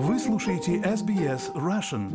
Вы слушаете SBS Russian.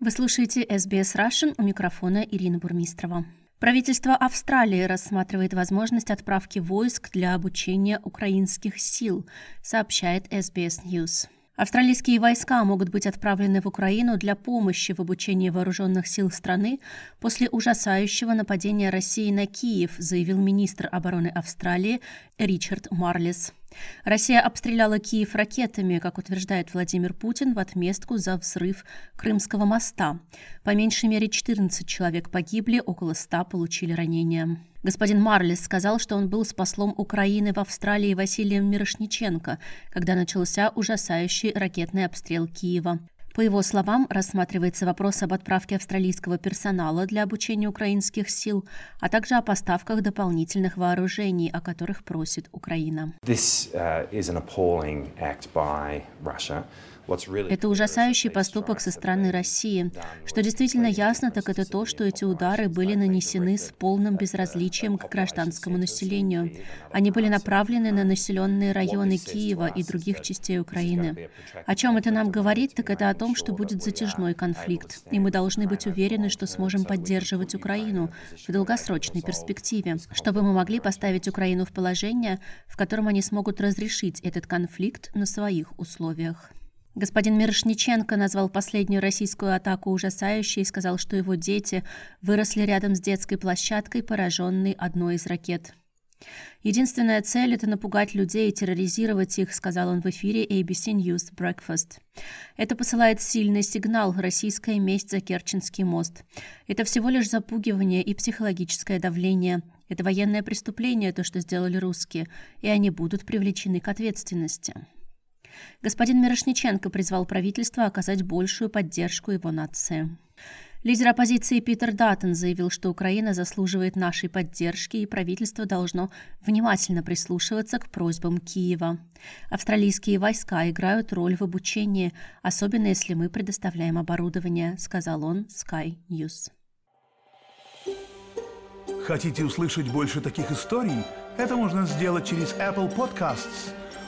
Вы слушаете SBS Russian у микрофона Ирина Бурмистрова. Правительство Австралии рассматривает возможность отправки войск для обучения украинских сил, сообщает SBS News. Австралийские войска могут быть отправлены в Украину для помощи в обучении вооруженных сил страны после ужасающего нападения России на Киев, заявил министр обороны Австралии Ричард Марлис. Россия обстреляла Киев ракетами, как утверждает Владимир Путин, в отместку за взрыв Крымского моста. По меньшей мере 14 человек погибли, около 100 получили ранения. Господин Марлис сказал, что он был с послом Украины в Австралии Василием Мирошниченко, когда начался ужасающий ракетный обстрел Киева. По его словам, рассматривается вопрос об отправке австралийского персонала для обучения украинских сил, а также о поставках дополнительных вооружений, о которых просит Украина. This uh, Это ужасающий поступок со стороны России. Что действительно ясно, так это то, что эти удары были нанесены с полным безразличием к гражданскому населению. Они были направлены на населенные районы Киева и других частей Украины. О чем это нам говорит, так это о том, что будет затяжной конфликт, и мы должны быть уверены, что сможем поддерживать Украину в долгосрочной перспективе, чтобы мы могли поставить Украину в положение, в котором они смогут разрешить этот конфликт на своих условиях. Господин Мирошниченко назвал последнюю российскую атаку ужасающей и сказал, что его дети выросли рядом с детской площадкой, пораженной одной из ракет. Единственная цель – это напугать людей и терроризировать их, сказал он в эфире ABC News Breakfast. Это посылает сильный сигнал – российская месть за Керченский мост. Это всего лишь запугивание и психологическое давление. Это военное преступление, то, что сделали русские, и они будут привлечены к ответственности. Господин Мирошниченко призвал правительство оказать большую поддержку его нации. Лидер оппозиции Питер Даттон заявил, что Украина заслуживает нашей поддержки, и правительство должно внимательно прислушиваться к просьбам Киева. Австралийские войска играют роль в обучении, особенно если мы предоставляем оборудование, сказал он Sky News. Хотите услышать больше таких историй? Это можно сделать через Apple Podcasts,